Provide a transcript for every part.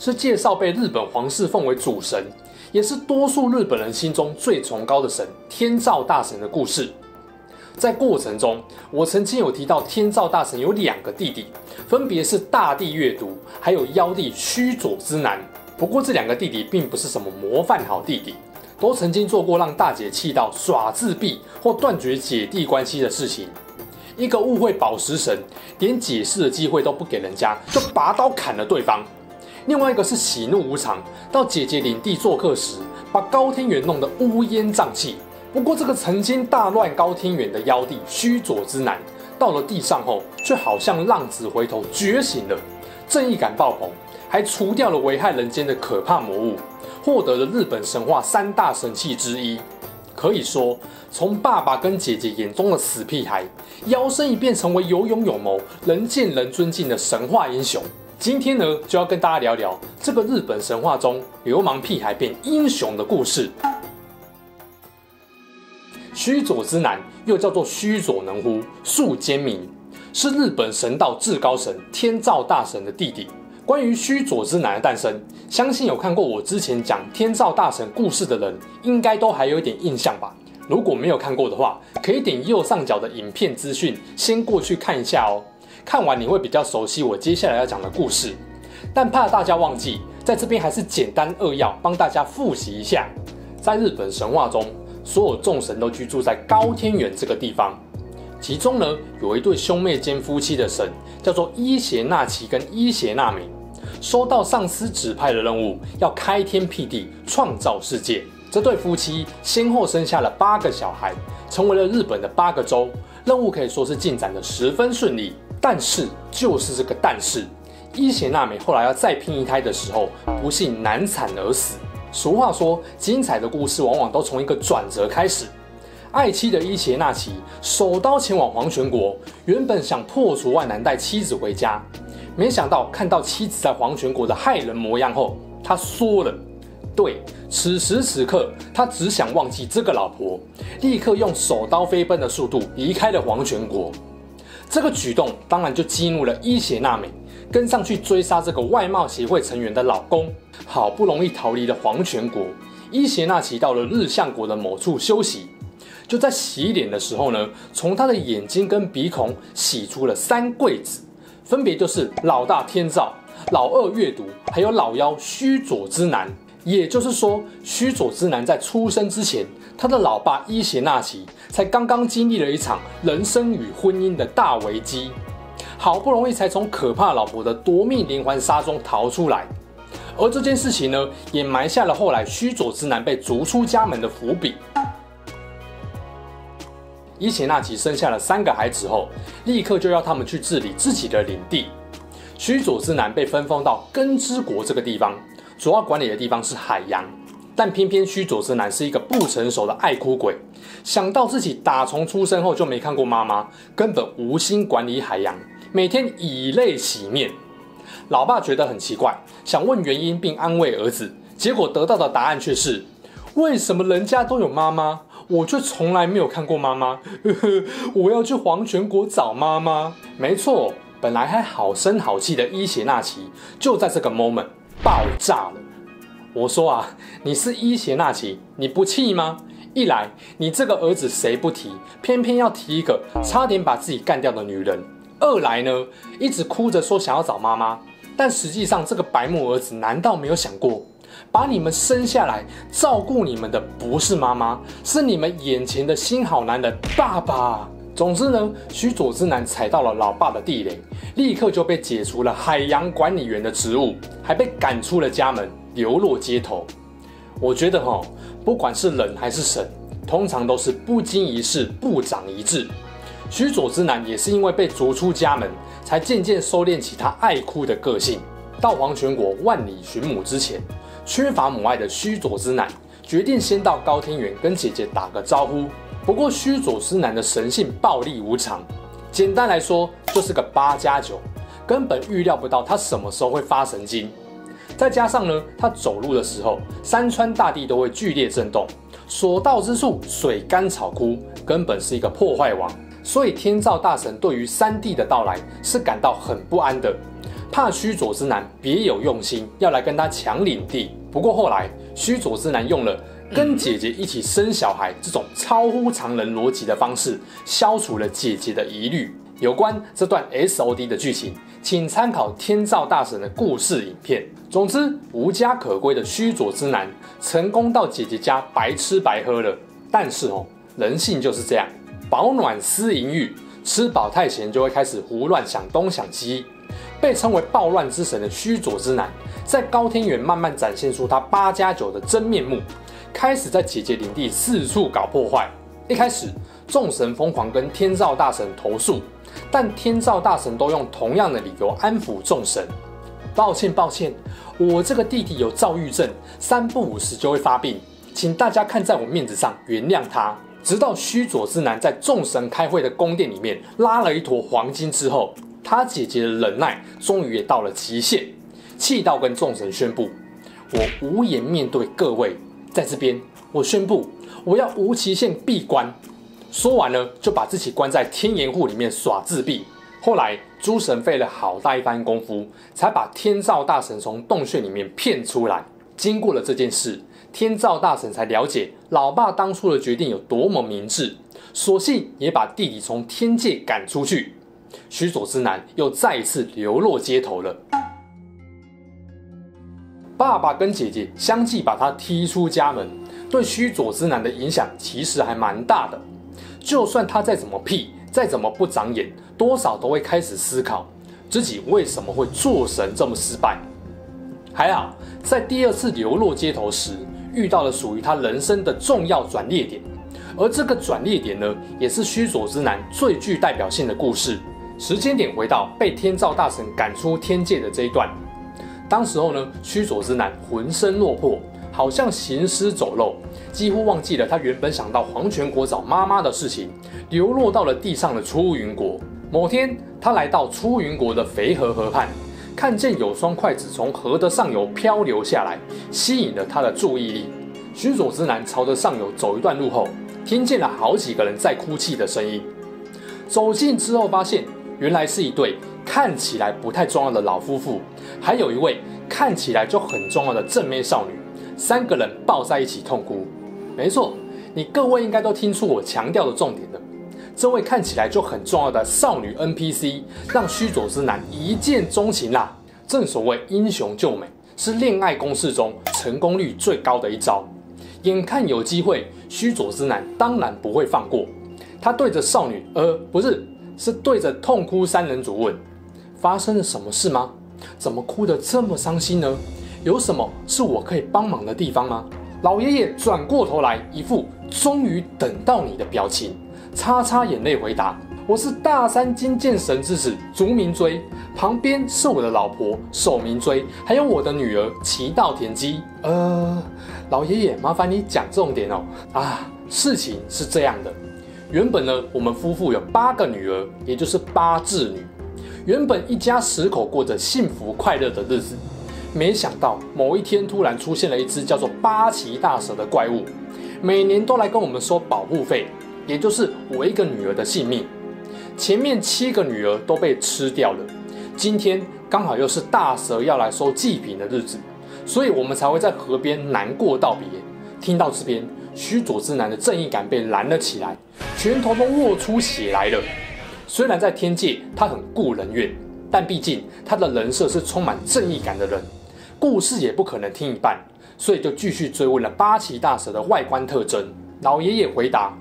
是介绍被日本皇室奉为主神，也是多数日本人心中最崇高的神天照大神的故事。在过程中，我曾经有提到天照大神有两个弟弟，分别是大地月读，还有妖帝须佐之男。不过这两个弟弟并不是什么模范好弟弟，都曾经做过让大姐气到耍自闭或断绝姐弟关系的事情。一个误会宝石神，连解释的机会都不给人家，就拔刀砍了对方。另外一个是喜怒无常，到姐姐领地做客时，把高天元弄得乌烟瘴气。不过，这个曾经大乱高天元的妖帝须佐之男，到了地上后，却好像浪子回头觉醒了，正义感爆棚，还除掉了危害人间的可怕魔物，获得了日本神话三大神器之一。可以说，从爸爸跟姐姐眼中的死屁孩，摇身一变成为有勇有谋、人见人尊敬的神话英雄。今天呢，就要跟大家聊聊这个日本神话中流氓屁孩变英雄的故事。须佐之男又叫做须佐能乎，素奸名，是日本神道至高神天照大神的弟弟。关于须佐之男的诞生，相信有看过我之前讲天照大神故事的人，应该都还有一点印象吧。如果没有看过的话，可以点右上角的影片资讯，先过去看一下哦。看完你会比较熟悉我接下来要讲的故事，但怕大家忘记，在这边还是简单扼要帮大家复习一下。在日本神话中，所有众神都居住在高天原这个地方，其中呢有一对兄妹兼夫妻的神，叫做伊邪那岐跟伊邪那美，收到上司指派的任务，要开天辟地，创造世界。这对夫妻先后生下了八个小孩，成为了日本的八个州，任务可以说是进展得十分顺利。但是，就是这个但是，伊邪那美后来要再拼一胎的时候，不幸难产而死。俗话说，精彩的故事往往都从一个转折开始。爱妻的伊邪那岐手刀前往黄泉国，原本想破除万难带妻子回家，没想到看到妻子在黄泉国的骇人模样后，他缩了。对，此时此刻，他只想忘记这个老婆，立刻用手刀飞奔的速度离开了黄泉国。这个举动当然就激怒了伊邪那美，跟上去追杀这个外貌协会成员的老公。好不容易逃离了黄泉国，伊邪那岐到了日向国的某处休息。就在洗脸的时候呢，从他的眼睛跟鼻孔洗出了三贵子，分别就是老大天照、老二月读，还有老幺须佐之男。也就是说，须佐之男在出生之前，他的老爸伊邪那岐才刚刚经历了一场人生与婚姻的大危机，好不容易才从可怕老婆的夺命连环杀中逃出来。而这件事情呢，也埋下了后来须佐之男被逐出家门的伏笔。伊邪那岐生下了三个孩子后，立刻就要他们去治理自己的领地。须佐之男被分封到根之国这个地方。主要管理的地方是海洋，但偏偏须佐之男是一个不成熟的爱哭鬼，想到自己打从出生后就没看过妈妈，根本无心管理海洋，每天以泪洗面。老爸觉得很奇怪，想问原因并安慰儿子，结果得到的答案却是：为什么人家都有妈妈，我却从来没有看过妈妈？我要去黄泉国找妈妈。没错，本来还好声好气的伊邪那岐，就在这个 moment。爆炸了！我说啊，你是伊邪那岐，你不气吗？一来，你这个儿子谁不提，偏偏要提一个差点把自己干掉的女人；二来呢，一直哭着说想要找妈妈，但实际上这个白目儿子难道没有想过，把你们生下来照顾你们的不是妈妈，是你们眼前的新好男人爸爸？总之呢，须佐之男踩到了老爸的地雷，立刻就被解除了海洋管理员的职务，还被赶出了家门，流落街头。我觉得哈，不管是人还是神，通常都是不经一事不长一智。须佐之男也是因为被逐出家门，才渐渐收敛起他爱哭的个性。到黄泉国万里寻母之前，缺乏母爱的须佐之男决定先到高天原跟姐姐打个招呼。不过须佐之男的神性暴力无常，简单来说就是个八加九，根本预料不到他什么时候会发神经。再加上呢，他走路的时候，山川大地都会剧烈震动，所到之处水干草枯，根本是一个破坏王。所以天照大神对于三弟的到来是感到很不安的，怕须佐之男别有用心，要来跟他抢领地。不过后来须佐之男用了跟姐姐一起生小孩这种超乎常人逻辑的方式，消除了姐姐的疑虑。有关这段 SOD 的剧情，请参考天照大神的故事影片。总之，无家可归的须佐之男成功到姐姐家白吃白喝了。但是哦，人性就是这样。饱暖思淫欲，吃饱太闲就会开始胡乱想东想西。被称为暴乱之神的须佐之男，在高天原慢慢展现出他八加九的真面目，开始在姐姐领地四处搞破坏。一开始，众神疯狂跟天照大神投诉，但天照大神都用同样的理由安抚众神。抱歉，抱歉，我这个弟弟有躁郁症，三不五时就会发病，请大家看在我面子上原谅他。直到须佐之男在众神开会的宫殿里面拉了一坨黄金之后，他姐姐的忍耐终于也到了极限，气到跟众神宣布：“我无颜面对各位，在这边，我宣布我要无期限闭关。”说完呢，就把自己关在天岩户里面耍自闭。后来诸神费了好大一番功夫，才把天照大神从洞穴里面骗出来。经过了这件事。天照大神才了解老爸当初的决定有多么明智，索性也把弟弟从天界赶出去。须佐之男又再一次流落街头了。爸爸跟姐姐相继把他踢出家门，对须佐之男的影响其实还蛮大的。就算他再怎么屁，再怎么不长眼，多少都会开始思考自己为什么会做神这么失败。还好，在第二次流落街头时。遇到了属于他人生的重要转捩点，而这个转捩点呢，也是须佐之男最具代表性的故事。时间点回到被天照大神赶出天界的这一段，当时候呢，须佐之男浑身落魄，好像行尸走肉，几乎忘记了他原本想到黄泉国找妈妈的事情，流落到了地上的出云国。某天，他来到出云国的肥河河畔。看见有双筷子从河的上游漂流下来，吸引了他的注意力。须佐之男朝着上游走一段路后，听见了好几个人在哭泣的声音。走近之后，发现原来是一对看起来不太重要的老夫妇，还有一位看起来就很重要的正面少女。三个人抱在一起痛哭。没错，你各位应该都听出我强调的重点了。这位看起来就很重要的少女 NPC，让须佐之男一见钟情啦。正所谓英雄救美，是恋爱公式中成功率最高的一招。眼看有机会，须佐之男当然不会放过。他对着少女，呃，不是，是对着痛哭三人组问：发生了什么事吗？怎么哭得这么伤心呢？有什么是我可以帮忙的地方吗？老爷爷转过头来，一副终于等到你的表情。擦擦眼泪回答：“我是大山金剑神之子竹名追，旁边是我的老婆守名追，还有我的女儿奇稻田姬。呃，老爷爷，麻烦你讲重点哦。啊，事情是这样的，原本呢，我们夫妇有八个女儿，也就是八字女。原本一家十口过着幸福快乐的日子，没想到某一天突然出现了一只叫做八岐大蛇的怪物，每年都来跟我们收保护费。”也就是我一个女儿的性命，前面七个女儿都被吃掉了，今天刚好又是大蛇要来收祭品的日子，所以我们才会在河边难过道别。听到这边，须佐之男的正义感被燃了起来，拳头都握出血来了。虽然在天界他很顾人怨，但毕竟他的人设是充满正义感的人，故事也不可能听一半，所以就继续追问了八岐大蛇的外观特征。老爷爷回答。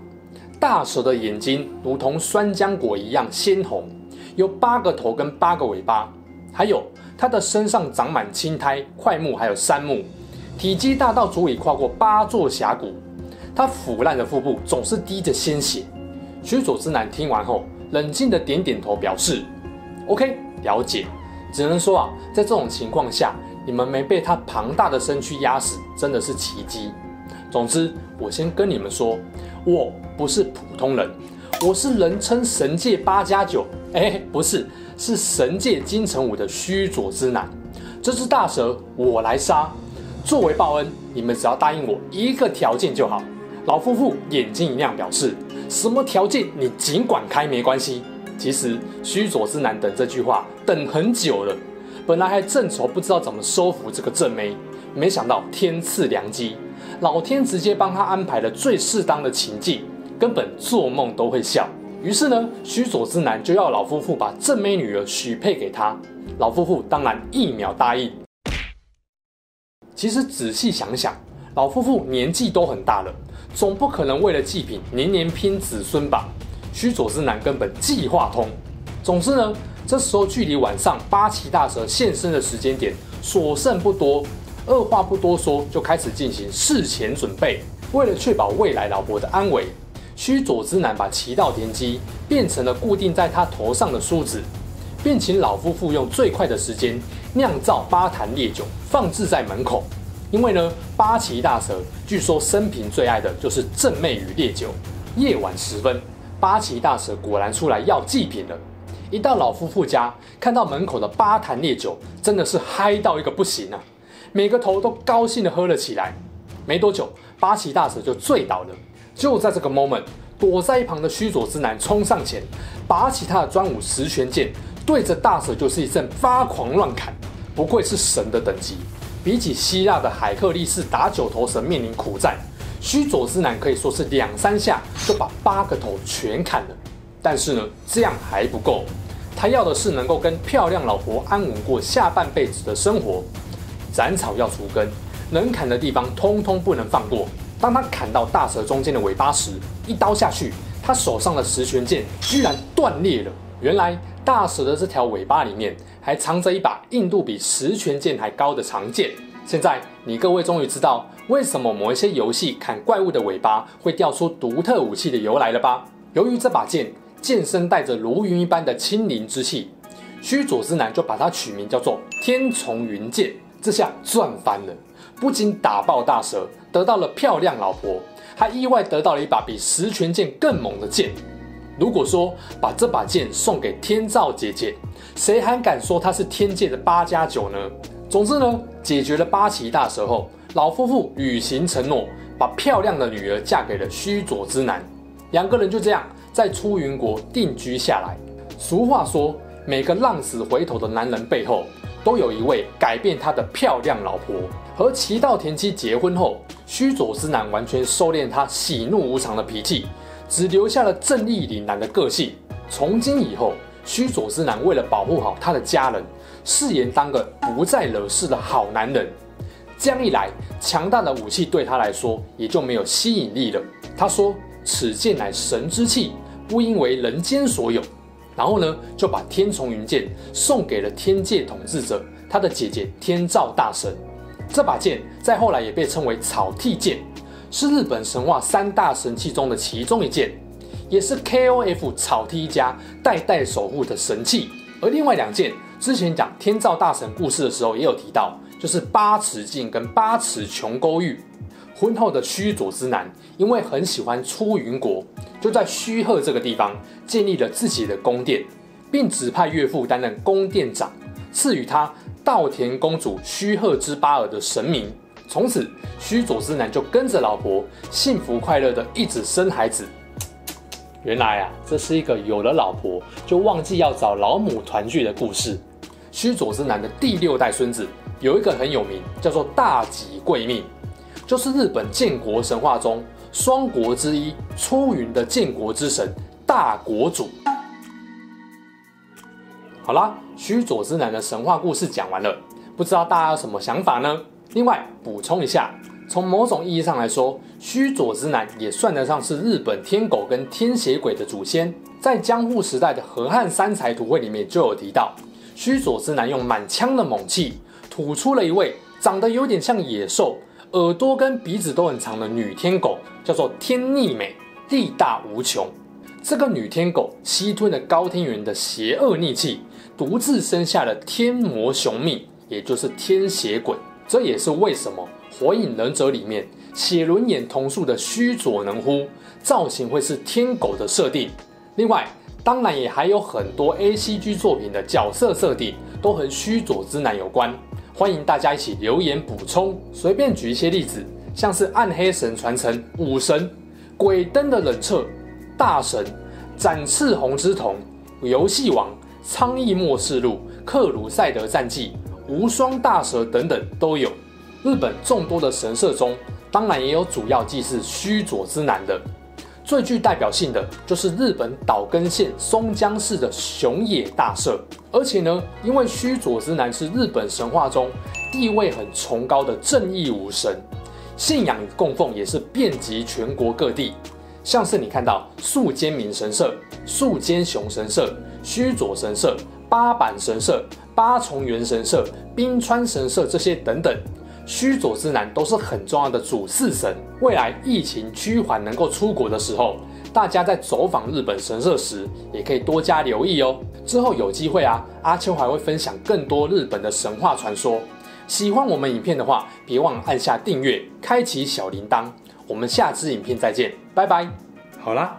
大蛇的眼睛如同酸浆果一样鲜红，有八个头跟八个尾巴，还有它的身上长满青苔、块木还有杉木，体积大到足以跨过八座峡谷。它腐烂的腹部总是滴着鲜血。须佐之男听完后，冷静的点点头，表示：“OK，了解。只能说啊，在这种情况下，你们没被他庞大的身躯压死，真的是奇迹。总之，我先跟你们说，我不是普通人，我是人称神界八加九，哎，不是，是神界金城武的须佐之男。这只大蛇我来杀，作为报恩，你们只要答应我一个条件就好。老夫妇眼睛一亮，表示什么条件你尽管开，没关系。其实须佐之男等这句话等很久了，本来还正愁不知道怎么收服这个正妹，没想到天赐良机，老天直接帮他安排了最适当的情境，根本做梦都会笑。于是呢，须佐之男就要老夫妇把正妹女儿许配给他，老夫妇当然一秒答应。其实仔细想想，老夫妇年纪都很大了，总不可能为了祭品年年拼子孙吧？须佐之男根本计划通。总之呢，这时候距离晚上八岐大蛇现身的时间点所剩不多，二话不多说就开始进行事前准备。为了确保未来老婆的安危，须佐之男把奇稻田姬变成了固定在他头上的梳子，并请老夫妇用最快的时间酿造八坛烈酒，放置在门口。因为呢，八岐大蛇据说生平最爱的就是正妹与烈酒。夜晚时分，八岐大蛇果然出来要祭品了。一到老夫妇家，看到门口的八坛烈酒，真的是嗨到一个不行啊！每个头都高兴地喝了起来。没多久，八岐大蛇就醉倒了。就在这个 moment，躲在一旁的须佐之男冲上前，拔起他的专武十拳剑，对着大蛇就是一阵发狂乱砍。不愧是神的等级。比起希腊的海克力士打九头蛇面临苦战，须佐之男可以说是两三下就把八个头全砍了。但是呢，这样还不够，他要的是能够跟漂亮老婆安稳过下半辈子的生活。斩草要除根，能砍的地方通通不能放过。当他砍到大蛇中间的尾巴时，一刀下去，他手上的十全剑居然断裂了。原来大蛇的这条尾巴里面。还藏着一把硬度比十全剑还高的长剑。现在你各位终于知道为什么某一些游戏砍怪物的尾巴会掉出独特武器的由来了吧？由于这把剑剑身带着如云一般的清灵之气，须佐之男就把它取名叫做天丛云剑。这下赚翻了，不仅打爆大蛇，得到了漂亮老婆，还意外得到了一把比十全剑更猛的剑。如果说把这把剑送给天照姐姐，谁还敢说她是天界的八加九呢？总之呢，解决了八岐大蛇后，老夫妇履行承诺，把漂亮的女儿嫁给了须佐之男。两个人就这样在出云国定居下来。俗话说，每个浪子回头的男人背后，都有一位改变他的漂亮老婆。和齐道田妻结婚后，须佐之男完全收敛他喜怒无常的脾气。只留下了正义凛然的个性。从今以后，须佐之男为了保护好他的家人，誓言当个不再惹事的好男人。这样一来，强大的武器对他来说也就没有吸引力了。他说：“此剑乃神之器，不应为人间所有。”然后呢，就把天丛云剑送给了天界统治者，他的姐姐天照大神。这把剑在后来也被称为草薙剑。是日本神话三大神器中的其中一件，也是 KOF 草薙一家代代守护的神器。而另外两件，之前讲天照大神故事的时候也有提到，就是八尺镜跟八尺琼勾玉。婚后的须佐之男因为很喜欢出云国，就在须贺这个地方建立了自己的宫殿，并指派岳父担任宫殿长，赐予他稻田公主须贺之巴尔的神名。从此，须佐之男就跟着老婆，幸福快乐的一直生孩子。原来啊，这是一个有了老婆就忘记要找老母团聚的故事。须佐之男的第六代孙子有一个很有名，叫做大吉贵命，就是日本建国神话中双国之一出云的建国之神大国主。好啦，须佐之男的神话故事讲完了，不知道大家有什么想法呢？另外补充一下，从某种意义上来说，须佐之男也算得上是日本天狗跟天邪鬼的祖先。在江户时代的河汉三才图会里面就有提到，须佐之男用满腔的猛气吐出了一位长得有点像野兽、耳朵跟鼻子都很长的女天狗，叫做天逆美，力大无穷。这个女天狗吸吞了高天原的邪恶逆气，独自生下了天魔雄命，也就是天邪鬼。这也是为什么《火影忍者》里面写轮眼瞳术的须佐能乎造型会是天狗的设定。另外，当然也还有很多 ACG 作品的角色设定都和须佐之男有关。欢迎大家一起留言补充。随便举一些例子，像是暗黑神传承武神、鬼灯的冷彻大神、斩赤红之瞳、游戏王。苍翼末世录、克鲁赛德战记、无双大蛇等等都有。日本众多的神社中，当然也有主要祭祀须佐之男的。最具代表性的就是日本岛根县松江市的熊野大社。而且呢，因为须佐之男是日本神话中地位很崇高的正义武神，信仰与供奉也是遍及全国各地。像是你看到宿间明神社、宿间雄神社。须佐神社、八坂神社、八重垣神社、冰川神社这些等等，须佐之男都是很重要的主祀神。未来疫情趋缓，能够出国的时候，大家在走访日本神社时，也可以多加留意哦。之后有机会啊，阿秋还会分享更多日本的神话传说。喜欢我们影片的话，别忘了按下订阅，开启小铃铛。我们下支影片再见，拜拜。好啦。